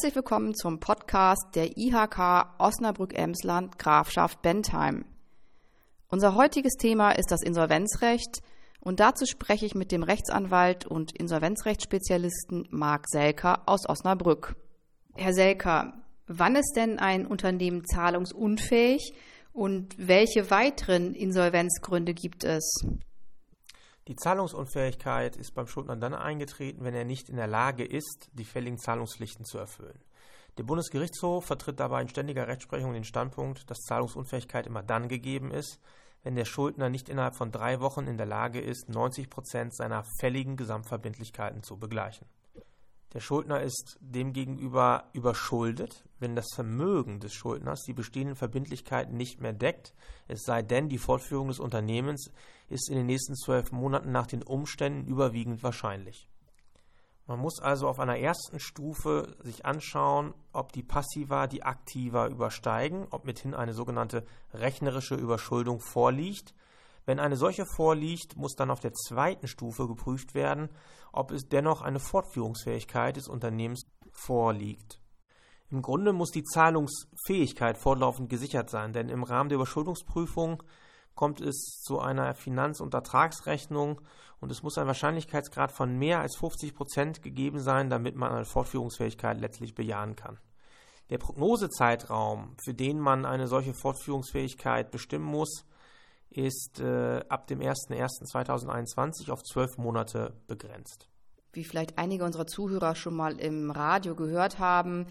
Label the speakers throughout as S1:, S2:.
S1: Herzlich willkommen zum Podcast der IHK Osnabrück-Emsland Grafschaft Bentheim. Unser heutiges Thema ist das Insolvenzrecht und dazu spreche ich mit dem Rechtsanwalt und Insolvenzrechtsspezialisten Marc Selker aus Osnabrück. Herr Selker, wann ist denn ein Unternehmen zahlungsunfähig und welche weiteren Insolvenzgründe gibt es?
S2: Die Zahlungsunfähigkeit ist beim Schuldner dann eingetreten, wenn er nicht in der Lage ist, die fälligen Zahlungspflichten zu erfüllen. Der Bundesgerichtshof vertritt dabei in ständiger Rechtsprechung den Standpunkt, dass Zahlungsunfähigkeit immer dann gegeben ist, wenn der Schuldner nicht innerhalb von drei Wochen in der Lage ist, 90 Prozent seiner fälligen Gesamtverbindlichkeiten zu begleichen. Der Schuldner ist demgegenüber überschuldet, wenn das Vermögen des Schuldners die bestehenden Verbindlichkeiten nicht mehr deckt, es sei denn, die Fortführung des Unternehmens ist in den nächsten zwölf Monaten nach den Umständen überwiegend wahrscheinlich. Man muss also auf einer ersten Stufe sich anschauen, ob die Passiva die Aktiva übersteigen, ob mithin eine sogenannte rechnerische Überschuldung vorliegt wenn eine solche vorliegt, muss dann auf der zweiten Stufe geprüft werden, ob es dennoch eine Fortführungsfähigkeit des Unternehmens vorliegt. Im Grunde muss die Zahlungsfähigkeit fortlaufend gesichert sein, denn im Rahmen der Überschuldungsprüfung kommt es zu einer Finanz- und Ertragsrechnung und es muss ein Wahrscheinlichkeitsgrad von mehr als 50 Prozent gegeben sein, damit man eine Fortführungsfähigkeit letztlich bejahen kann. Der Prognosezeitraum, für den man eine solche Fortführungsfähigkeit bestimmen muss, ist äh, ab dem 01.01.2021 auf zwölf Monate begrenzt.
S1: Wie vielleicht einige unserer Zuhörer schon mal im Radio gehört haben,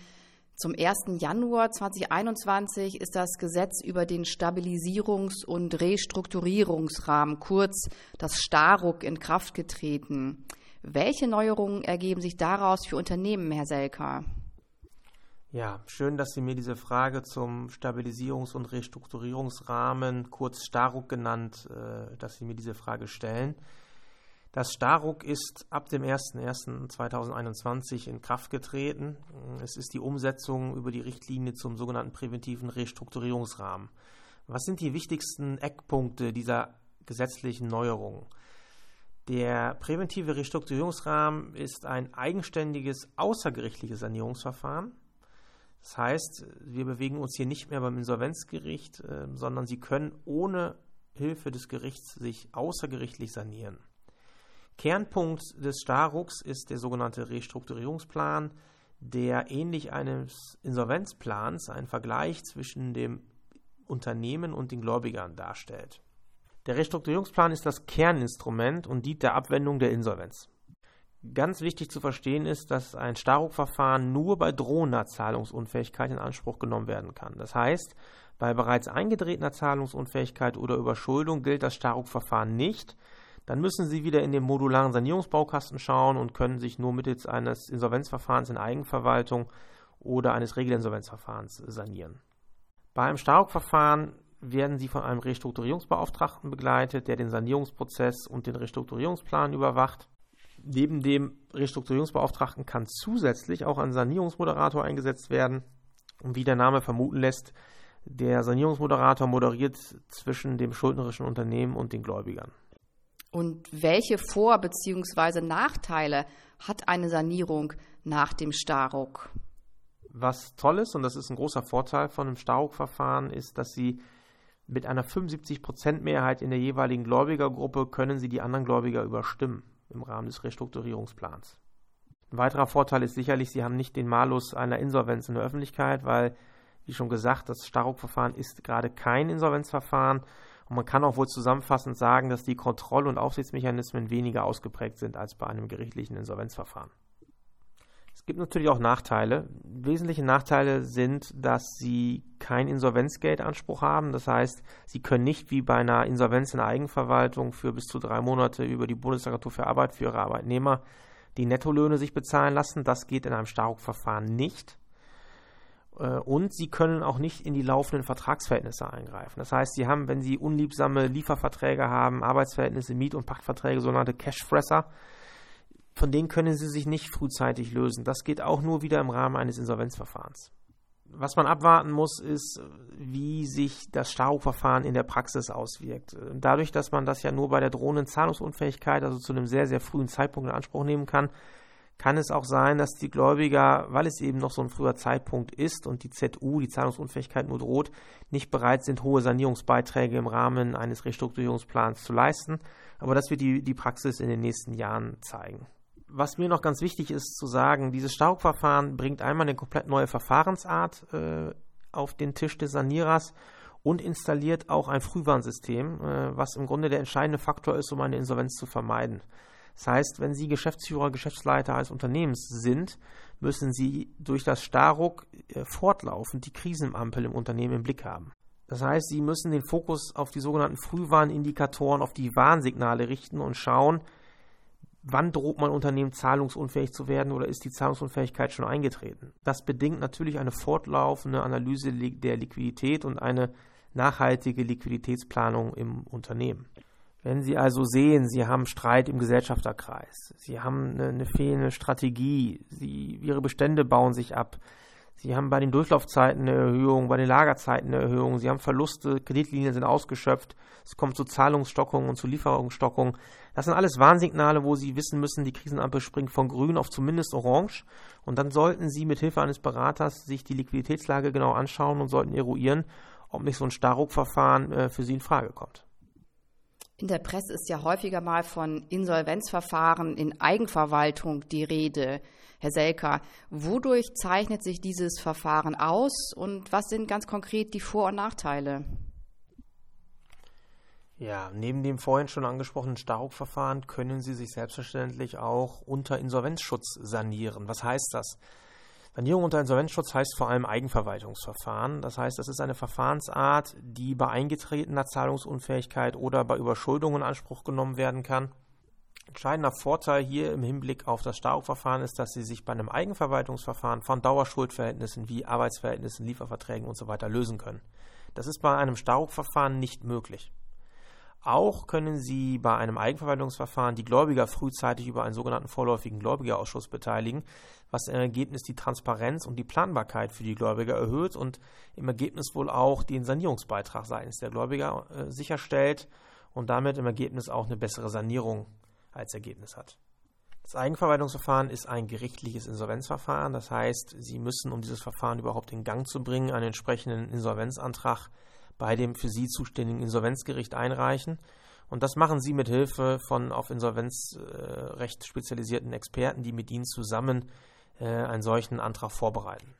S1: zum 1. Januar 2021 ist das Gesetz über den Stabilisierungs- und Restrukturierungsrahmen, kurz das Staruk, in Kraft getreten. Welche Neuerungen ergeben sich daraus für Unternehmen, Herr Selker?
S2: Ja, schön, dass Sie mir diese Frage zum Stabilisierungs- und Restrukturierungsrahmen, kurz Staruk genannt, äh, dass Sie mir diese Frage stellen. Das Staruk ist ab dem 01.01.2021 in Kraft getreten. Es ist die Umsetzung über die Richtlinie zum sogenannten präventiven Restrukturierungsrahmen. Was sind die wichtigsten Eckpunkte dieser gesetzlichen Neuerungen? Der präventive Restrukturierungsrahmen ist ein eigenständiges außergerichtliches Sanierungsverfahren das heißt, wir bewegen uns hier nicht mehr beim Insolvenzgericht, äh, sondern Sie können ohne Hilfe des Gerichts sich außergerichtlich sanieren. Kernpunkt des Starucks ist der sogenannte Restrukturierungsplan, der ähnlich eines Insolvenzplans einen Vergleich zwischen dem Unternehmen und den Gläubigern darstellt. Der Restrukturierungsplan ist das Kerninstrument und dient der Abwendung der Insolvenz. Ganz wichtig zu verstehen ist, dass ein Staruk-Verfahren nur bei drohender Zahlungsunfähigkeit in Anspruch genommen werden kann. Das heißt, bei bereits eingetretener Zahlungsunfähigkeit oder Überschuldung gilt das Staruk-Verfahren nicht. Dann müssen Sie wieder in den modularen Sanierungsbaukasten schauen und können sich nur mittels eines Insolvenzverfahrens in Eigenverwaltung oder eines Regelinsolvenzverfahrens sanieren. Bei einem Staruk-Verfahren werden Sie von einem Restrukturierungsbeauftragten begleitet, der den Sanierungsprozess und den Restrukturierungsplan überwacht. Neben dem Restrukturierungsbeauftragten kann zusätzlich auch ein Sanierungsmoderator eingesetzt werden. Und wie der Name vermuten lässt, der Sanierungsmoderator moderiert zwischen dem schuldnerischen Unternehmen und den Gläubigern.
S1: Und welche Vor- bzw. Nachteile hat eine Sanierung nach dem Staruk?
S2: Was toll ist, und das ist ein großer Vorteil von einem Staruk-Verfahren, ist, dass Sie mit einer 75%-Mehrheit in der jeweiligen Gläubigergruppe können Sie die anderen Gläubiger überstimmen im Rahmen des Restrukturierungsplans. Ein weiterer Vorteil ist sicherlich, Sie haben nicht den Malus einer Insolvenz in der Öffentlichkeit, weil, wie schon gesagt, das Staruk-Verfahren ist gerade kein Insolvenzverfahren und man kann auch wohl zusammenfassend sagen, dass die Kontroll- und Aufsichtsmechanismen weniger ausgeprägt sind als bei einem gerichtlichen Insolvenzverfahren. Es gibt natürlich auch Nachteile. Wesentliche Nachteile sind, dass Sie kein Insolvenzgeldanspruch haben. Das heißt, Sie können nicht wie bei einer Insolvenz in der Eigenverwaltung für bis zu drei Monate über die Bundesagentur für Arbeit für Ihre Arbeitnehmer die Nettolöhne sich bezahlen lassen. Das geht in einem Staruk-Verfahren nicht. Äh, und Sie können auch nicht in die laufenden Vertragsverhältnisse eingreifen. Das heißt, Sie haben, wenn Sie unliebsame Lieferverträge haben, Arbeitsverhältnisse, Miet- und Pachtverträge, sogenannte Cashfresser, von denen können sie sich nicht frühzeitig lösen. Das geht auch nur wieder im Rahmen eines Insolvenzverfahrens. Was man abwarten muss, ist, wie sich das Staruk-Verfahren in der Praxis auswirkt. Dadurch, dass man das ja nur bei der drohenden Zahlungsunfähigkeit, also zu einem sehr, sehr frühen Zeitpunkt in Anspruch nehmen kann, kann es auch sein, dass die Gläubiger, weil es eben noch so ein früher Zeitpunkt ist und die ZU, die Zahlungsunfähigkeit nur droht, nicht bereit sind, hohe Sanierungsbeiträge im Rahmen eines Restrukturierungsplans zu leisten. Aber das wird die, die Praxis in den nächsten Jahren zeigen. Was mir noch ganz wichtig ist zu sagen, dieses Staubverfahren bringt einmal eine komplett neue Verfahrensart äh, auf den Tisch des Sanierers und installiert auch ein Frühwarnsystem, äh, was im Grunde der entscheidende Faktor ist, um eine Insolvenz zu vermeiden. Das heißt, wenn Sie Geschäftsführer, Geschäftsleiter eines Unternehmens sind, müssen Sie durch das Starruck äh, fortlaufend die Krisenampel im Unternehmen im Blick haben. Das heißt, Sie müssen den Fokus auf die sogenannten Frühwarnindikatoren, auf die Warnsignale richten und schauen, wann droht mein Unternehmen zahlungsunfähig zu werden oder ist die Zahlungsunfähigkeit schon eingetreten. Das bedingt natürlich eine fortlaufende Analyse der Liquidität und eine nachhaltige Liquiditätsplanung im Unternehmen. Wenn Sie also sehen, Sie haben Streit im Gesellschafterkreis, Sie haben eine, eine fehlende Strategie, Sie, Ihre Bestände bauen sich ab, Sie haben bei den Durchlaufzeiten eine Erhöhung, bei den Lagerzeiten eine Erhöhung, Sie haben Verluste, Kreditlinien sind ausgeschöpft, es kommt zu Zahlungsstockungen und zu Lieferungsstockungen. Das sind alles Warnsignale, wo Sie wissen müssen, die Krisenampel springt von grün auf zumindest orange. Und dann sollten Sie mit Hilfe eines Beraters sich die Liquiditätslage genau anschauen und sollten eruieren, ob nicht so ein Starruckverfahren äh, für Sie in Frage kommt.
S1: In der Presse ist ja häufiger mal von Insolvenzverfahren in Eigenverwaltung die Rede. Herr Selker, wodurch zeichnet sich dieses Verfahren aus und was sind ganz konkret die Vor- und Nachteile?
S2: Ja, neben dem vorhin schon angesprochenen Starruck-Verfahren können Sie sich selbstverständlich auch unter Insolvenzschutz sanieren. Was heißt das? Sanierung unter Insolvenzschutz heißt vor allem Eigenverwaltungsverfahren. Das heißt, das ist eine Verfahrensart, die bei eingetretener Zahlungsunfähigkeit oder bei Überschuldung in Anspruch genommen werden kann. Entscheidender Vorteil hier im Hinblick auf das Staruk-Verfahren ist, dass Sie sich bei einem Eigenverwaltungsverfahren von Dauerschuldverhältnissen wie Arbeitsverhältnissen, Lieferverträgen usw. So lösen können. Das ist bei einem Staruk-Verfahren nicht möglich. Auch können Sie bei einem Eigenverwaltungsverfahren die Gläubiger frühzeitig über einen sogenannten vorläufigen Gläubigerausschuss beteiligen, was im Ergebnis die Transparenz und die Planbarkeit für die Gläubiger erhöht und im Ergebnis wohl auch den Sanierungsbeitrag seitens der Gläubiger äh, sicherstellt und damit im Ergebnis auch eine bessere Sanierung als Ergebnis hat. Das Eigenverwaltungsverfahren ist ein gerichtliches Insolvenzverfahren, das heißt, Sie müssen, um dieses Verfahren überhaupt in Gang zu bringen, einen entsprechenden Insolvenzantrag bei dem für Sie zuständigen Insolvenzgericht einreichen. Und das machen Sie mit Hilfe von auf Insolvenzrecht spezialisierten Experten, die mit Ihnen zusammen äh, einen solchen Antrag vorbereiten.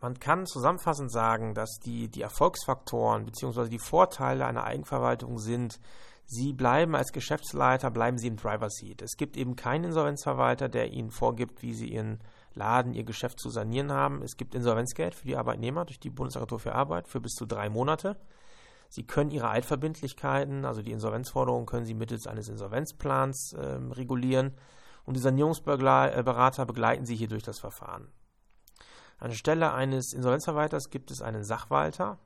S2: Man kann zusammenfassend sagen, dass die, die Erfolgsfaktoren bzw. die Vorteile einer Eigenverwaltung sind, Sie bleiben als Geschäftsleiter, bleiben Sie im Driver Seat. Es gibt eben keinen Insolvenzverwalter, der Ihnen vorgibt, wie Sie Ihren Laden, Ihr Geschäft zu sanieren haben. Es gibt Insolvenzgeld für die Arbeitnehmer durch die Bundesagentur für Arbeit für bis zu drei Monate. Sie können Ihre Altverbindlichkeiten, also die Insolvenzforderungen, können Sie mittels eines Insolvenzplans äh, regulieren und die Sanierungsberater begleiten Sie hier durch das Verfahren. Anstelle eines Insolvenzverwalters gibt es einen Sachwalter.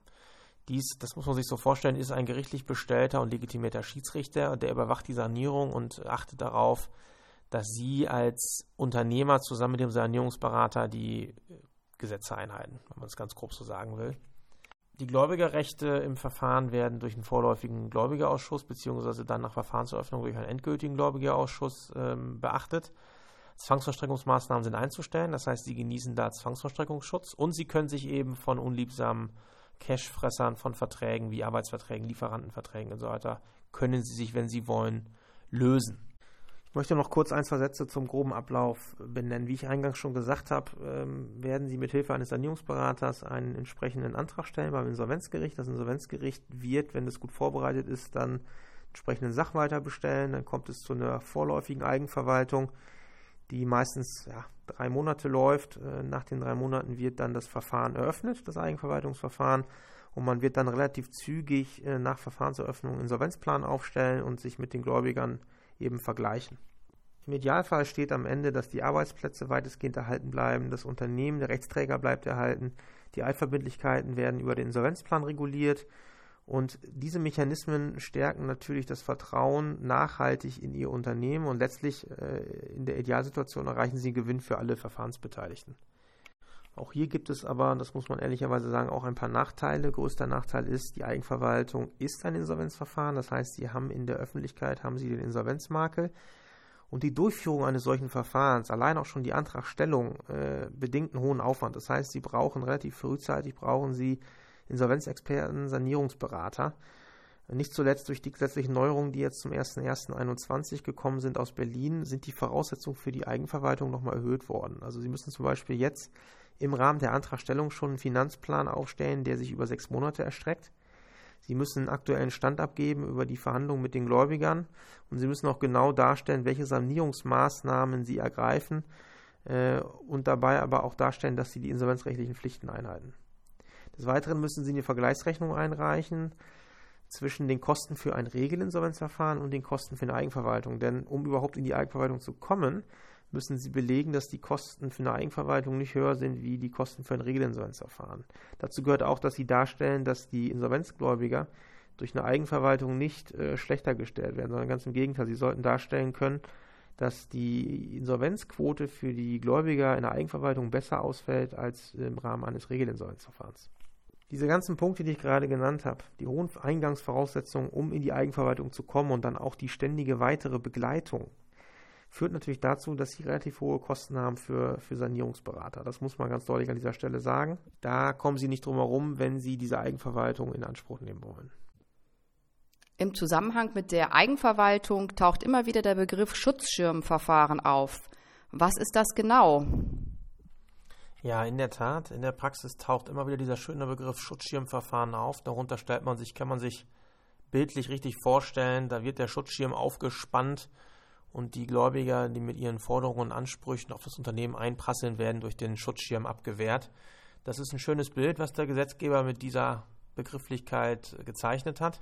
S2: Dies, das muss man sich so vorstellen, ist ein gerichtlich bestellter und legitimierter Schiedsrichter, der überwacht die Sanierung und achtet darauf, dass Sie als Unternehmer zusammen mit dem Sanierungsberater die Gesetze einhalten, wenn man es ganz grob so sagen will. Die Gläubigerrechte im Verfahren werden durch einen vorläufigen Gläubigerausschuss beziehungsweise dann nach Verfahrenseröffnung durch einen endgültigen Gläubigerausschuss ähm, beachtet. Zwangsverstreckungsmaßnahmen sind einzustellen, das heißt, sie genießen da Zwangsverstreckungsschutz und sie können sich eben von unliebsamen Cashfressern von Verträgen wie Arbeitsverträgen, Lieferantenverträgen und so weiter, können sie sich, wenn sie wollen, lösen. Ich möchte noch kurz ein, zwei Sätze zum groben Ablauf benennen. Wie ich eingangs schon gesagt habe, ähm, werden Sie mit Hilfe eines Sanierungsberaters einen entsprechenden Antrag stellen beim Insolvenzgericht. Das Insolvenzgericht wird, wenn es gut vorbereitet ist, dann entsprechenden Sachwalter bestellen. Dann kommt es zu einer vorläufigen Eigenverwaltung, die meistens ja, drei Monate läuft. Äh, nach den drei Monaten wird dann das Verfahren eröffnet, das Eigenverwaltungsverfahren. Und man wird dann relativ zügig äh, nach Verfahrenseröffnung einen Insolvenzplan aufstellen und sich mit den Gläubigern eben vergleichen. Im Idealfall steht am Ende, dass die Arbeitsplätze weitestgehend erhalten bleiben, das Unternehmen, der Rechtsträger bleibt erhalten, die Altverbindlichkeiten werden über den Insolvenzplan reguliert und diese Mechanismen stärken natürlich das Vertrauen nachhaltig in ihr Unternehmen und letztlich äh, in der Idealsituation erreichen sie Gewinn für alle Verfahrensbeteiligten. Auch hier gibt es aber, das muss man ehrlicherweise sagen, auch ein paar Nachteile. Größter Nachteil ist, die Eigenverwaltung ist ein Insolvenzverfahren. Das heißt, Sie haben in der Öffentlichkeit haben Sie den Insolvenzmakel. Und die Durchführung eines solchen Verfahrens, allein auch schon die Antragstellung, äh, bedingt einen hohen Aufwand. Das heißt, Sie brauchen relativ frühzeitig, brauchen Sie Insolvenzexperten, Sanierungsberater. Nicht zuletzt durch die gesetzlichen Neuerungen, die jetzt zum 01.01.2021 gekommen sind aus Berlin, sind die Voraussetzungen für die Eigenverwaltung nochmal erhöht worden. Also Sie müssen zum Beispiel jetzt im Rahmen der Antragstellung schon einen Finanzplan aufstellen, der sich über sechs Monate erstreckt. Sie müssen einen aktuellen Stand abgeben über die Verhandlungen mit den Gläubigern und Sie müssen auch genau darstellen, welche Sanierungsmaßnahmen Sie ergreifen äh, und dabei aber auch darstellen, dass Sie die insolvenzrechtlichen Pflichten einhalten. Des Weiteren müssen Sie eine Vergleichsrechnung einreichen zwischen den Kosten für ein Regelinsolvenzverfahren und den Kosten für eine Eigenverwaltung. Denn um überhaupt in die Eigenverwaltung zu kommen, müssen Sie belegen, dass die Kosten für eine Eigenverwaltung nicht höher sind wie die Kosten für ein Regelinsolvenzverfahren. Dazu gehört auch, dass Sie darstellen, dass die Insolvenzgläubiger durch eine Eigenverwaltung nicht äh, schlechter gestellt werden, sondern ganz im Gegenteil. Sie sollten darstellen können, dass die Insolvenzquote für die Gläubiger in der Eigenverwaltung besser ausfällt als im Rahmen eines Regelinsolvenzverfahrens. Diese ganzen Punkte, die ich gerade genannt habe, die hohen Eingangsvoraussetzungen, um in die Eigenverwaltung zu kommen und dann auch die ständige weitere Begleitung führt natürlich dazu, dass sie relativ hohe Kosten haben für, für Sanierungsberater. Das muss man ganz deutlich an dieser Stelle sagen. Da kommen sie nicht drum herum, wenn sie diese Eigenverwaltung in Anspruch nehmen wollen.
S1: Im Zusammenhang mit der Eigenverwaltung taucht immer wieder der Begriff Schutzschirmverfahren auf. Was ist das genau?
S2: Ja, in der Tat. In der Praxis taucht immer wieder dieser schöne Begriff Schutzschirmverfahren auf. Darunter stellt man sich, kann man sich bildlich richtig vorstellen. Da wird der Schutzschirm aufgespannt und die Gläubiger, die mit ihren Forderungen und Ansprüchen auf das Unternehmen einprasseln, werden durch den Schutzschirm abgewehrt. Das ist ein schönes Bild, was der Gesetzgeber mit dieser Begrifflichkeit gezeichnet hat.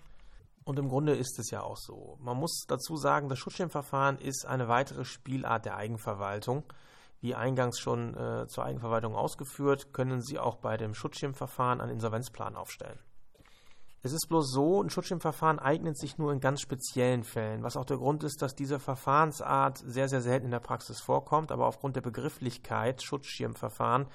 S2: Und im Grunde ist es ja auch so. Man muss dazu sagen, das Schutzschirmverfahren ist eine weitere Spielart der Eigenverwaltung. Wie eingangs schon äh, zur Eigenverwaltung ausgeführt, können Sie auch bei dem Schutzschirmverfahren einen Insolvenzplan aufstellen. Es ist bloß so, ein Schutzschirmverfahren eignet sich nur in ganz speziellen Fällen, was auch der Grund ist, dass diese Verfahrensart sehr, sehr selten in der Praxis vorkommt, aber aufgrund der Begrifflichkeit Schutzschirmverfahren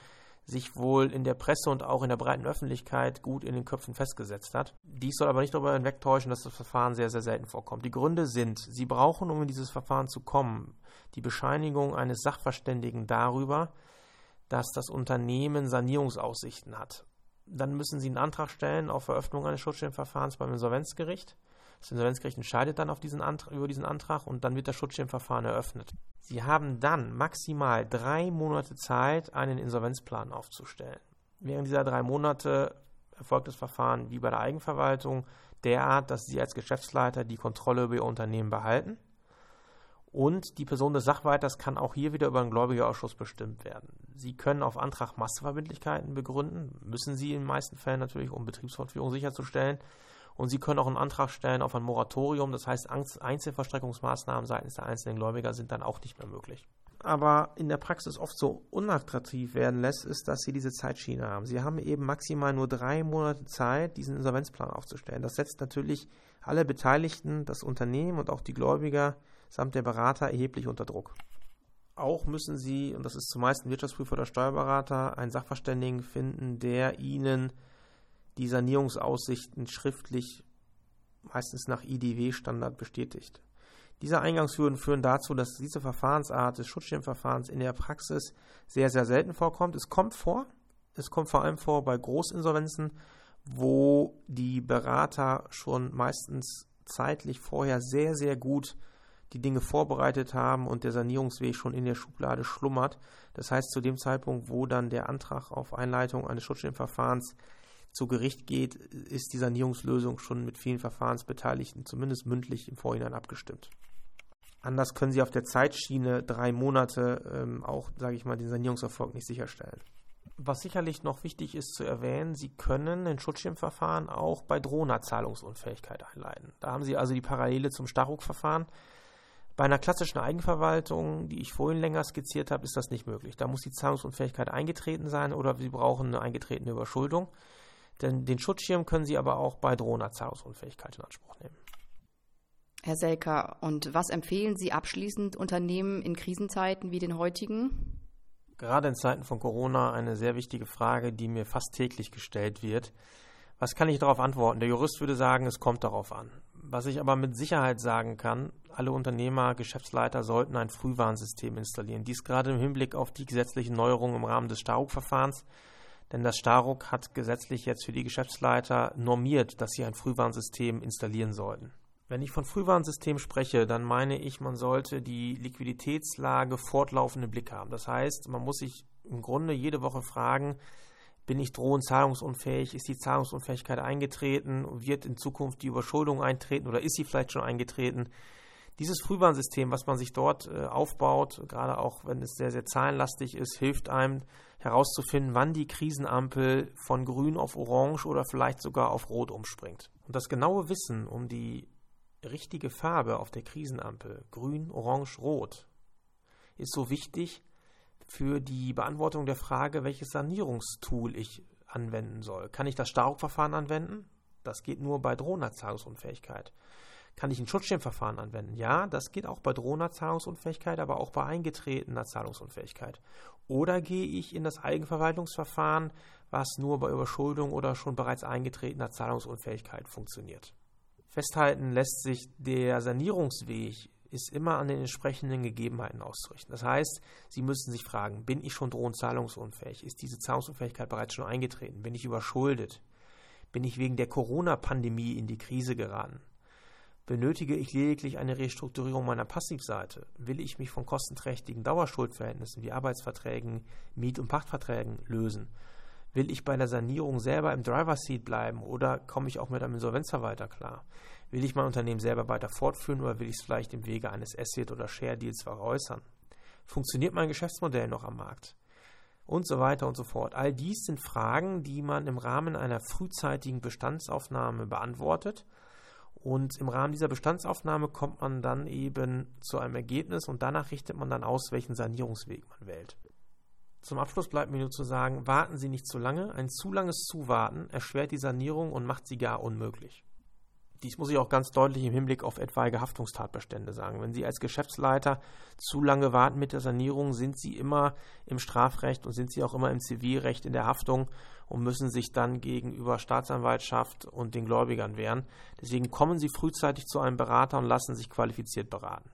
S2: sich wohl in der Presse und auch in der breiten Öffentlichkeit gut in den Köpfen festgesetzt hat. Dies soll aber nicht darüber hinwegtäuschen, dass das Verfahren sehr, sehr selten vorkommt. Die Gründe sind, Sie brauchen, um in dieses Verfahren zu kommen, die Bescheinigung eines Sachverständigen darüber, dass das Unternehmen Sanierungsaussichten hat dann müssen Sie einen Antrag stellen auf Veröffentlichung eines Schutzschirmverfahrens beim Insolvenzgericht. Das Insolvenzgericht entscheidet dann diesen Antrag, über diesen Antrag und dann wird das Schutzschirmverfahren eröffnet. Sie haben dann maximal drei Monate Zeit, einen Insolvenzplan aufzustellen. Während dieser drei Monate erfolgt das Verfahren wie bei der Eigenverwaltung derart, dass Sie als Geschäftsleiter die Kontrolle über Ihr Unternehmen behalten und die Person des Sachwalters kann auch hier wieder über einen Gläubigerausschuss bestimmt werden. Sie können auf Antrag Masseverbindlichkeiten begründen, müssen Sie in den meisten Fällen natürlich, um Betriebsfortführung sicherzustellen. Und Sie können auch einen Antrag stellen auf ein Moratorium, das heißt Einzelverstreckungsmaßnahmen seitens der einzelnen Gläubiger sind dann auch nicht mehr möglich. Aber in der Praxis oft so unattraktiv werden lässt, ist, dass Sie diese Zeitschiene haben. Sie haben eben maximal nur drei Monate Zeit, diesen Insolvenzplan aufzustellen. Das setzt natürlich alle Beteiligten, das Unternehmen und auch die Gläubiger samt der Berater erheblich unter Druck. Auch müssen Sie, und das ist zumeist ein Wirtschaftsprüfer oder Steuerberater, einen Sachverständigen finden, der Ihnen die Sanierungsaussichten schriftlich, meistens nach IDW-Standard, bestätigt. Diese Eingangshürden führen dazu, dass diese Verfahrensart des Schutzschirmverfahrens in der Praxis sehr, sehr selten vorkommt. Es kommt vor, es kommt vor allem vor bei Großinsolvenzen, wo die Berater schon meistens zeitlich vorher sehr, sehr gut die Dinge vorbereitet haben und der Sanierungsweg schon in der Schublade schlummert. Das heißt, zu dem Zeitpunkt, wo dann der Antrag auf Einleitung eines Schutzschirmverfahrens zu Gericht geht, ist die Sanierungslösung schon mit vielen Verfahrensbeteiligten zumindest mündlich im Vorhinein abgestimmt. Anders können Sie auf der Zeitschiene drei Monate ähm, auch, sage ich mal, den Sanierungserfolg nicht sicherstellen. Was sicherlich noch wichtig ist zu erwähnen, Sie können ein Schutzschirmverfahren auch bei drohender Zahlungsunfähigkeit einleiten. Da haben Sie also die Parallele zum Staruk-Verfahren. Bei einer klassischen Eigenverwaltung, die ich vorhin länger skizziert habe, ist das nicht möglich. Da muss die Zahlungsunfähigkeit eingetreten sein oder Sie brauchen eine eingetretene Überschuldung. Denn den Schutzschirm können Sie aber auch bei drohender Zahlungsunfähigkeit in Anspruch nehmen.
S1: Herr Selker, und was empfehlen Sie abschließend Unternehmen in Krisenzeiten wie den heutigen?
S2: Gerade in Zeiten von Corona eine sehr wichtige Frage, die mir fast täglich gestellt wird. Was kann ich darauf antworten? Der Jurist würde sagen, es kommt darauf an. Was ich aber mit Sicherheit sagen kann, alle Unternehmer, Geschäftsleiter sollten ein Frühwarnsystem installieren. Dies gerade im Hinblick auf die gesetzlichen Neuerungen im Rahmen des Staruk-Verfahrens. Denn das Staruk hat gesetzlich jetzt für die Geschäftsleiter normiert, dass sie ein Frühwarnsystem installieren sollten. Wenn ich von Frühwarnsystem spreche, dann meine ich, man sollte die Liquiditätslage fortlaufend im Blick haben. Das heißt, man muss sich im Grunde jede Woche fragen, bin ich drohend zahlungsunfähig? Ist die Zahlungsunfähigkeit eingetreten? Wird in Zukunft die Überschuldung eintreten oder ist sie vielleicht schon eingetreten? Dieses Frühwarnsystem, was man sich dort äh, aufbaut, gerade auch wenn es sehr, sehr zahlenlastig ist, hilft einem herauszufinden, wann die Krisenampel von grün auf orange oder vielleicht sogar auf rot umspringt. Und das genaue Wissen um die richtige Farbe auf der Krisenampel, grün, orange, rot, ist so wichtig, für die Beantwortung der Frage, welches Sanierungstool ich anwenden soll. Kann ich das Staruk-Verfahren anwenden? Das geht nur bei drohender Zahlungsunfähigkeit. Kann ich ein Schutzschirmverfahren anwenden? Ja, das geht auch bei drohender Zahlungsunfähigkeit, aber auch bei eingetretener Zahlungsunfähigkeit. Oder gehe ich in das Eigenverwaltungsverfahren, was nur bei Überschuldung oder schon bereits eingetretener Zahlungsunfähigkeit funktioniert? Festhalten lässt sich der Sanierungsweg ist immer an den entsprechenden Gegebenheiten auszurichten. Das heißt, Sie müssen sich fragen, bin ich schon drohend zahlungsunfähig? Ist diese Zahlungsunfähigkeit bereits schon eingetreten? Bin ich überschuldet? Bin ich wegen der Corona-Pandemie in die Krise geraten? Benötige ich lediglich eine Restrukturierung meiner Passivseite? Will ich mich von kostenträchtigen Dauerschuldverhältnissen wie Arbeitsverträgen, Miet- und Pachtverträgen lösen? Will ich bei der Sanierung selber im Driver Seat bleiben oder komme ich auch mit einem Insolvenzverwalter klar? Will ich mein Unternehmen selber weiter fortführen oder will ich es vielleicht im Wege eines Asset- oder Share-Deals veräußern? Funktioniert mein Geschäftsmodell noch am Markt? Und so weiter und so fort. All dies sind Fragen, die man im Rahmen einer frühzeitigen Bestandsaufnahme beantwortet. Und im Rahmen dieser Bestandsaufnahme kommt man dann eben zu einem Ergebnis und danach richtet man dann aus, welchen Sanierungsweg man wählt. Zum Abschluss bleibt mir nur zu sagen, warten Sie nicht zu lange. Ein zu langes Zuwarten erschwert die Sanierung und macht sie gar unmöglich. Dies muss ich auch ganz deutlich im Hinblick auf etwaige Haftungstatbestände sagen. Wenn Sie als Geschäftsleiter zu lange warten mit der Sanierung, sind Sie immer im Strafrecht und sind Sie auch immer im Zivilrecht in der Haftung und müssen sich dann gegenüber Staatsanwaltschaft und den Gläubigern wehren. Deswegen kommen Sie frühzeitig zu einem Berater und lassen sich qualifiziert beraten.